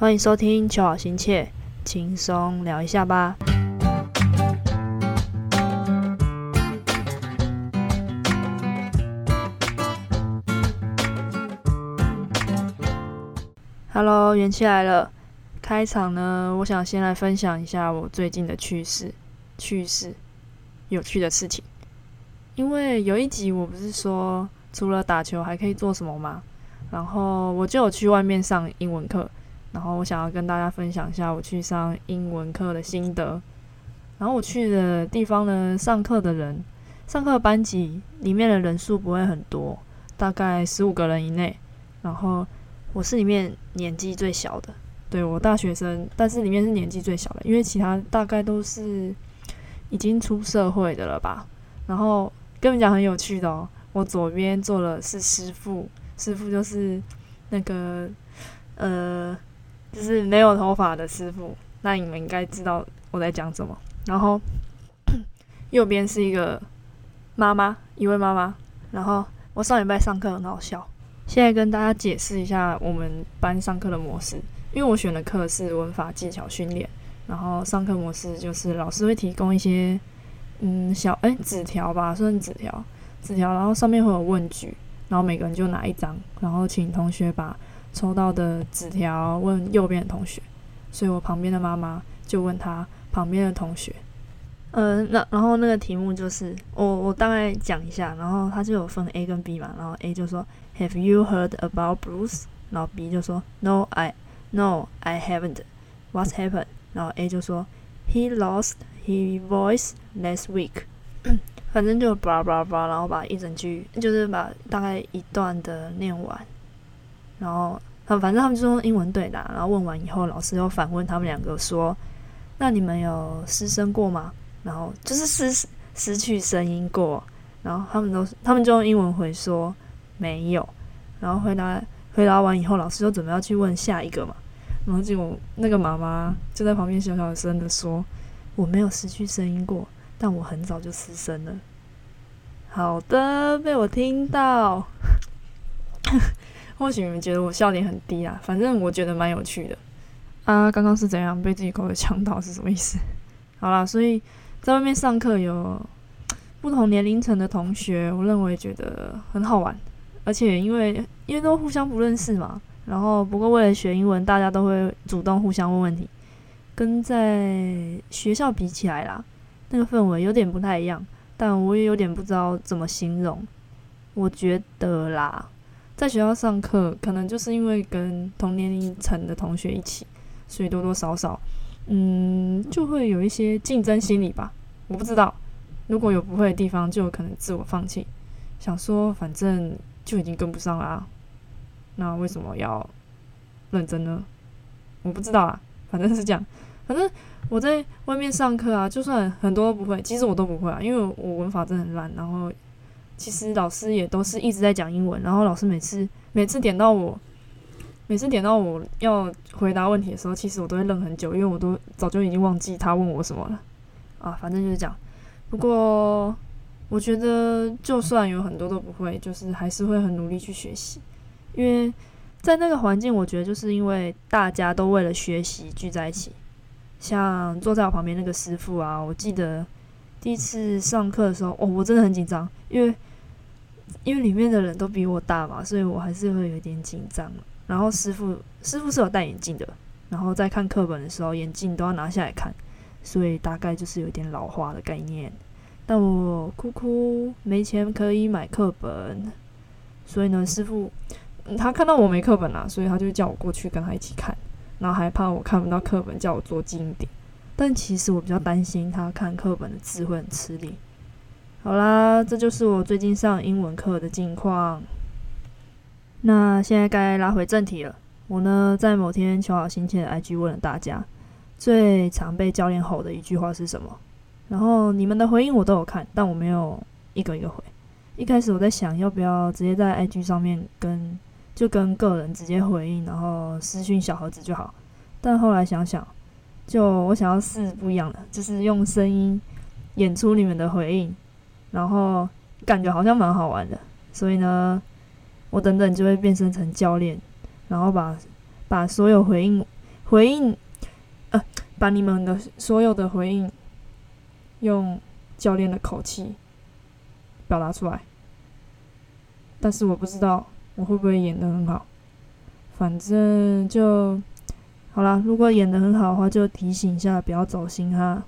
欢迎收听《求好心切》，轻松聊一下吧。Hello，元气来了。开场呢，我想先来分享一下我最近的趣事、趣事、有趣的事情。因为有一集我不是说，除了打球还可以做什么吗？然后我就有去外面上英文课，然后我想要跟大家分享一下我去上英文课的心得。然后我去的地方呢，上课的人，上课班级里面的人数不会很多，大概十五个人以内。然后我是里面年纪最小的，对我大学生，但是里面是年纪最小的，因为其他大概都是已经出社会的了吧。然后跟你讲很有趣的哦，我左边坐的是师傅。师傅就是那个呃，就是没有头发的师傅。那你们应该知道我在讲什么。然后 右边是一个妈妈，一位妈妈。然后我上礼拜上课很好笑，现在跟大家解释一下我们班上课的模式。因为我选的课是文法技巧训练，然后上课模式就是老师会提供一些嗯小哎纸条吧，算纸条，纸条，然后上面会有问句。然后每个人就拿一张，然后请同学把抽到的纸条问右边的同学。所以我旁边的妈妈就问他旁边的同学，呃，那然后那个题目就是我我大概讲一下，然后他就有分 A 跟 B 嘛，然后 A 就说 Have you heard about Bruce？然后 B 就说 No I No I haven't. What's happened？然后 A 就说 He lost his voice last week. 反正就叭叭叭，然后把一整句就是把大概一段的念完，然后反正他们就用英文对答，然后问完以后，老师又反问他们两个说：“那你们有失声过吗？”然后就是失失去声音过，然后他们都他们就用英文回说没有，然后回答回答完以后，老师就准备要去问下一个嘛，然后结果那个妈妈就在旁边小小声的说：“我没有失去声音过。”但我很早就失声了。好的，被我听到。或许你们觉得我笑点很低啊，反正我觉得蛮有趣的。啊，刚刚是怎样被自己口口呛到是什么意思？好啦，所以在外面上课有 不同年龄层的同学，我认为觉得很好玩，而且因为因为都互相不认识嘛，然后不过为了学英文，大家都会主动互相问问题，跟在学校比起来啦。那个氛围有点不太一样，但我也有点不知道怎么形容。我觉得啦，在学校上课，可能就是因为跟同年龄层的同学一起，所以多多少少，嗯，就会有一些竞争心理吧。我不知道，如果有不会的地方，就有可能自我放弃，想说反正就已经跟不上啦，那为什么要认真呢？我不知道啊，反正是这样。反正我在外面上课啊，就算很多不会，其实我都不会啊，因为我文法真的很烂。然后其实老师也都是一直在讲英文，然后老师每次每次点到我，每次点到我要回答问题的时候，其实我都会愣很久，因为我都早就已经忘记他问我什么了啊。反正就是这样。不过我觉得就算有很多都不会，就是还是会很努力去学习，因为在那个环境，我觉得就是因为大家都为了学习聚在一起。像坐在我旁边那个师傅啊，我记得第一次上课的时候，哦，我真的很紧张，因为因为里面的人都比我大嘛，所以我还是会有点紧张。然后师傅师傅是有戴眼镜的，然后在看课本的时候，眼镜都要拿下来看，所以大概就是有点老化的概念。但我哭哭没钱可以买课本，所以呢，师傅他看到我没课本啊，所以他就叫我过去跟他一起看。然后还怕我看不到课本，叫我做近一点。但其实我比较担心他看课本的字会很吃力。好啦，这就是我最近上英文课的近况。那现在该拉回正题了。我呢，在某天求好心切的 IG 问了大家，最常被教练吼的一句话是什么？然后你们的回应我都有看，但我没有一个一个回。一开始我在想，要不要直接在 IG 上面跟。就跟个人直接回应，然后私讯小盒子就好。但后来想想，就我想要试不一样的，就是用声音演出你们的回应，然后感觉好像蛮好玩的。所以呢，我等等就会变身成教练，然后把把所有回应回应，呃，把你们的所有的回应用教练的口气表达出来。但是我不知道我会不会演得很好，反正就好啦。如果演得很好的话，就提醒一下，不要走心哈。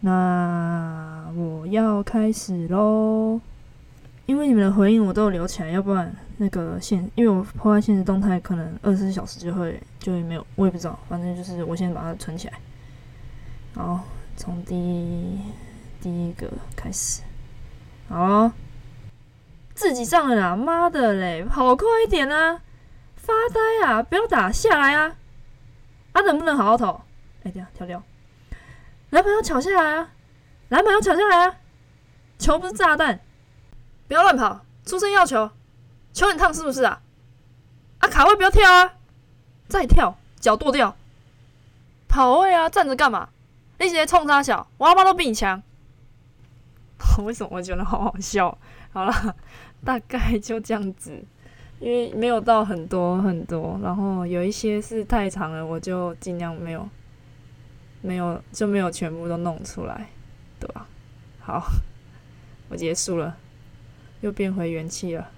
那我要开始喽，因为你们的回应我都有留起来，要不然那个现，因为我破坏现实动态，可能二十四小时就会就会没有，我也不知道，反正就是我先把它存起来。好，从第第一个开始，好。自己上了啦！妈的嘞，跑快一点啊！发呆啊！不要打下来啊！啊，能不能好好投？哎，这样跳掉。篮板要抢下来啊！篮板要抢下来啊！球不是炸弹，不要乱跑！出声要球，球很烫是不是啊？啊，卡位不要跳啊！再跳，脚跺掉。跑位啊，站着干嘛？那些冲他小，我他妈都比你强。为什么我觉得好好笑？好了。大概就这样子，因为没有到很多很多，然后有一些是太长了，我就尽量没有，没有就没有全部都弄出来，对吧？好，我结束了，又变回元气了。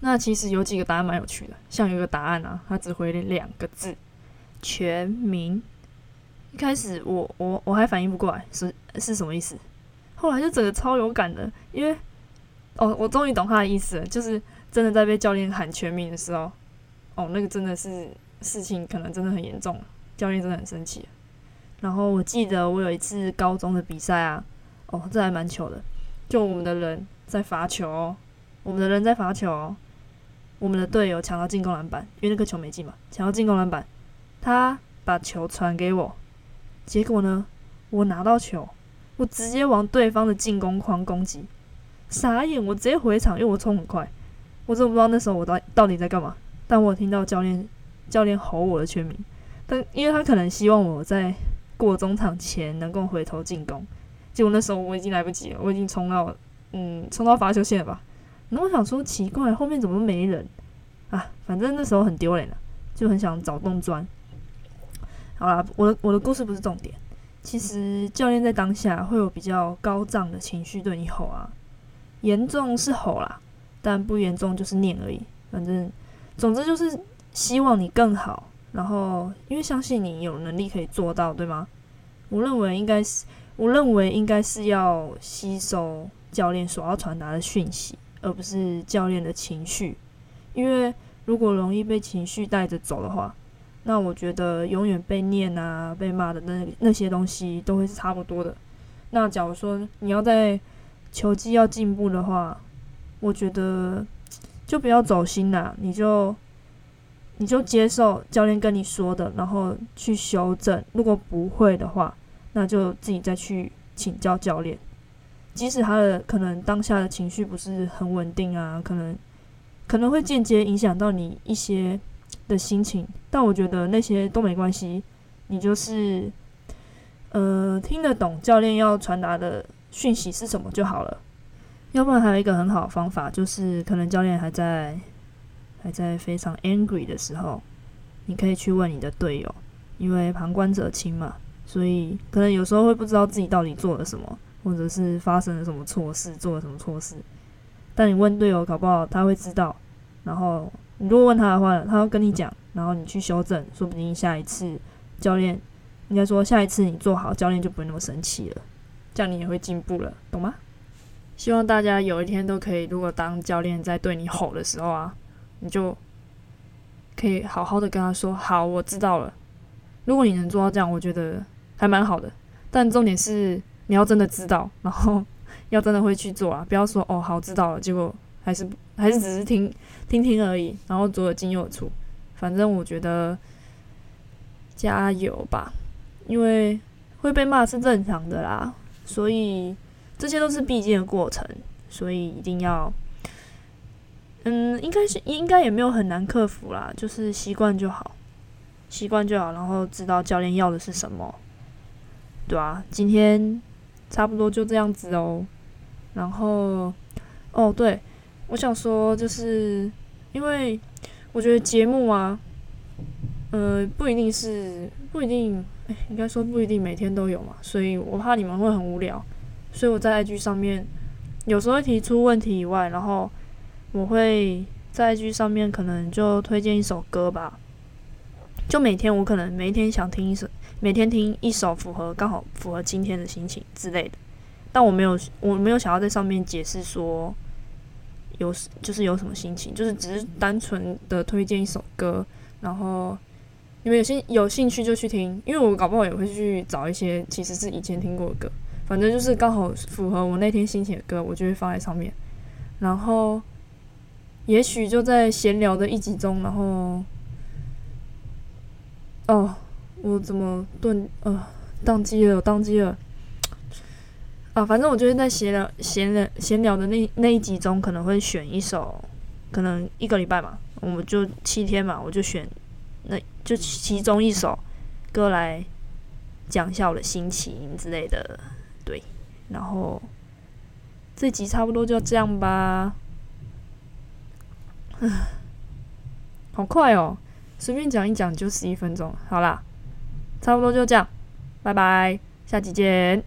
那其实有几个答案蛮有趣的，像有一个答案啊，他只回了两个字“全名”。一开始我我我还反应不过来是是什么意思，后来就整个超有感的，因为。哦，我终于懂他的意思了，就是真的在被教练喊全名的时候，哦，那个真的是事情可能真的很严重，教练真的很生气。然后我记得我有一次高中的比赛啊，哦，这还蛮糗的，就我们的人在罚球，我们的人在罚球，我们的队友抢到进攻篮板，因为那个球没进嘛，抢到进攻篮板，他把球传给我，结果呢，我拿到球，我直接往对方的进攻框攻击。傻眼！我直接回场，因为我冲很快，我真的不知道那时候我到到底在干嘛。但我听到教练教练吼我的全名，但因为他可能希望我在过中场前能够回头进攻，结果那时候我已经来不及了，我已经冲到嗯冲到罚球线了吧。然后我想说奇怪，后面怎么没人啊？反正那时候很丢脸了，就很想找洞钻。好啦，我的我的故事不是重点。其实教练在当下会有比较高涨的情绪对你吼啊。严重是吼啦，但不严重就是念而已。反正，总之就是希望你更好。然后，因为相信你有能力可以做到，对吗？我认为应该是，我认为应该是要吸收教练所要传达的讯息，而不是教练的情绪。因为如果容易被情绪带着走的话，那我觉得永远被念啊、被骂的那那些东西都会是差不多的。那假如说你要在球技要进步的话，我觉得就不要走心啦，你就你就接受教练跟你说的，然后去修正。如果不会的话，那就自己再去请教教练。即使他的可能当下的情绪不是很稳定啊，可能可能会间接影响到你一些的心情，但我觉得那些都没关系。你就是呃听得懂教练要传达的。讯息是什么就好了，要不然还有一个很好的方法，就是可能教练还在还在非常 angry 的时候，你可以去问你的队友，因为旁观者清嘛，所以可能有时候会不知道自己到底做了什么，或者是发生了什么错事，做了什么错事。但你问队友搞不好他会知道，然后你如果问他的话，他会跟你讲，然后你去修正，说不定下一次教练应该说下一次你做好，教练就不会那么生气了。这样你也会进步了，懂吗？希望大家有一天都可以，如果当教练在对你吼的时候啊，你就可以好好的跟他说：“好，我知道了。”如果你能做到这样，我觉得还蛮好的。但重点是你要真的知道，然后要真的会去做啊！不要说“哦，好，知道了”，结果还是还是只是听听听而已，然后左耳进右耳出。反正我觉得加油吧，因为会被骂是正常的啦。所以这些都是必经的过程，所以一定要，嗯，应该是应该也没有很难克服啦，就是习惯就好，习惯就好，然后知道教练要的是什么，对啊，今天差不多就这样子哦。然后，哦，对，我想说，就是因为我觉得节目啊，呃，不一定是，不一定，哎，应该说不一定每天都有嘛，所以我怕你们会很无聊，所以我在 IG 上面有时候会提出问题以外，然后我会在 IG 上面可能就推荐一首歌吧，就每天我可能每一天想听一首，每天听一首符合刚好符合今天的心情之类的，但我没有我没有想要在上面解释说有就是有什么心情，就是只是单纯的推荐一首歌，然后。你们有兴有兴趣就去听，因为我搞不好也会去找一些其实是以前听过的歌，反正就是刚好符合我那天心情的歌，我就会放在上面。然后，也许就在闲聊的一集中，然后，哦，我怎么顿呃宕机了？宕机了啊！反正我就是在闲聊闲聊闲聊的那那一集中，可能会选一首，可能一个礼拜嘛，我们就七天嘛，我就选。那就其中一首歌来讲一下我的心情之类的，对。然后这集差不多就这样吧。好快哦，随便讲一讲就十一分钟，好啦，差不多就这样，拜拜，下期见。